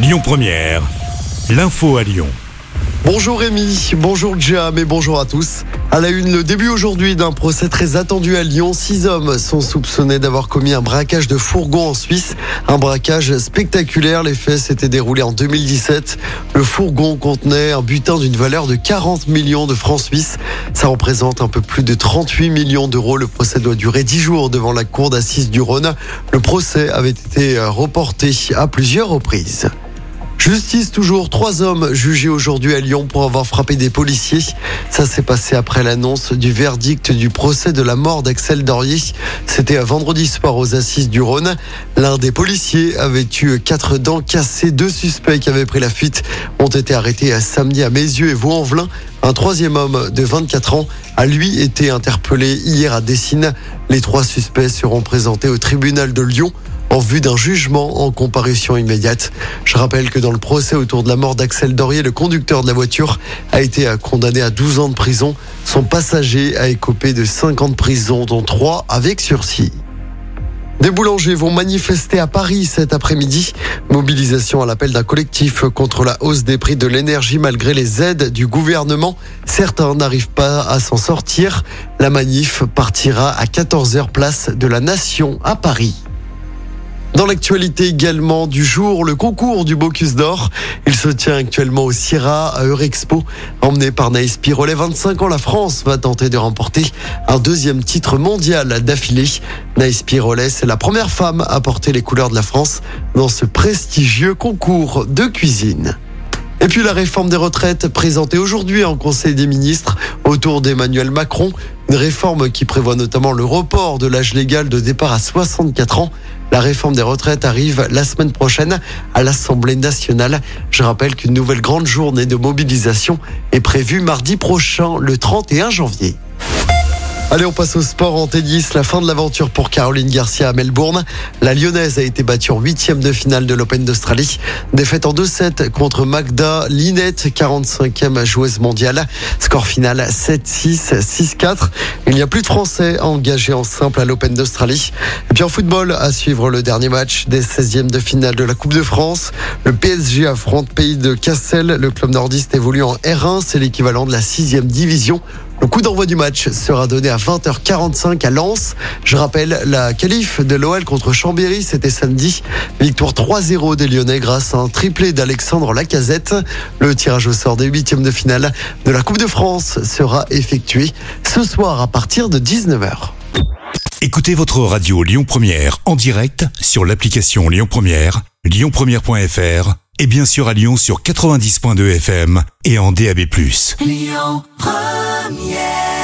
Lyon Première, l'info à Lyon. Bonjour Rémi, bonjour Jam et bonjour à tous. À la une, le début aujourd'hui d'un procès très attendu à Lyon. Six hommes sont soupçonnés d'avoir commis un braquage de fourgon en Suisse. Un braquage spectaculaire. Les faits s'étaient déroulés en 2017. Le fourgon contenait un butin d'une valeur de 40 millions de francs suisses. Ça représente un peu plus de 38 millions d'euros. Le procès doit durer 10 jours devant la cour d'assises du Rhône. Le procès avait été reporté à plusieurs reprises. Justice toujours, trois hommes jugés aujourd'hui à Lyon pour avoir frappé des policiers. Ça s'est passé après l'annonce du verdict du procès de la mort d'Axel Dorier. C'était vendredi soir aux assises du Rhône. L'un des policiers avait eu quatre dents cassées. Deux suspects qui avaient pris la fuite ont été arrêtés à samedi à Mézieux et Vaux-en-Velin. Un troisième homme de 24 ans a lui été interpellé hier à Dessines. Les trois suspects seront présentés au tribunal de Lyon en vue d'un jugement en comparution immédiate. Je rappelle que dans le procès autour de la mort d'Axel Dorier, le conducteur de la voiture a été condamné à 12 ans de prison. Son passager a écopé de 5 ans de prison, dont 3 avec sursis. Des boulangers vont manifester à Paris cet après-midi. Mobilisation à l'appel d'un collectif contre la hausse des prix de l'énergie malgré les aides du gouvernement. Certains n'arrivent pas à s'en sortir. La manif partira à 14h place de la Nation à Paris. Dans l'actualité également du jour, le concours du Bocuse d'Or. Il se tient actuellement au Sierra à Eurexpo. Emmené par Naïs Pirolet, 25 ans, la France va tenter de remporter un deuxième titre mondial d'affilée. Naïs Pirolet, c'est la première femme à porter les couleurs de la France dans ce prestigieux concours de cuisine. Et puis la réforme des retraites présentée aujourd'hui en Conseil des ministres autour d'Emmanuel Macron. Une réforme qui prévoit notamment le report de l'âge légal de départ à 64 ans. La réforme des retraites arrive la semaine prochaine à l'Assemblée nationale. Je rappelle qu'une nouvelle grande journée de mobilisation est prévue mardi prochain, le 31 janvier. Allez, on passe au sport en tennis. La fin de l'aventure pour Caroline Garcia à Melbourne. La Lyonnaise a été battue en huitième de finale de l'Open d'Australie. Défaite en 2-7 contre Magda Linette, 45e joueuse mondiale. Score final 7-6, 6-4. Il n'y a plus de Français engagés en simple à l'Open d'Australie. Et puis en football, à suivre le dernier match des 16e de finale de la Coupe de France. Le PSG affronte Pays de Cassel. Le club nordiste évolue en R1. C'est l'équivalent de la 6e division. Le coup d'envoi du match sera donné à 20h45 à Lens. Je rappelle la qualif de l'OL contre Chambéry, c'était samedi. Victoire 3-0 des Lyonnais grâce à un triplé d'Alexandre Lacazette. Le tirage au sort des huitièmes de finale de la Coupe de France sera effectué ce soir à partir de 19h. Écoutez votre radio Lyon Première en direct sur l'application Lyon Première, lyonpremière.fr et bien sûr à Lyon sur 90.2 FM et en DAB+. Lyon Come, yeah.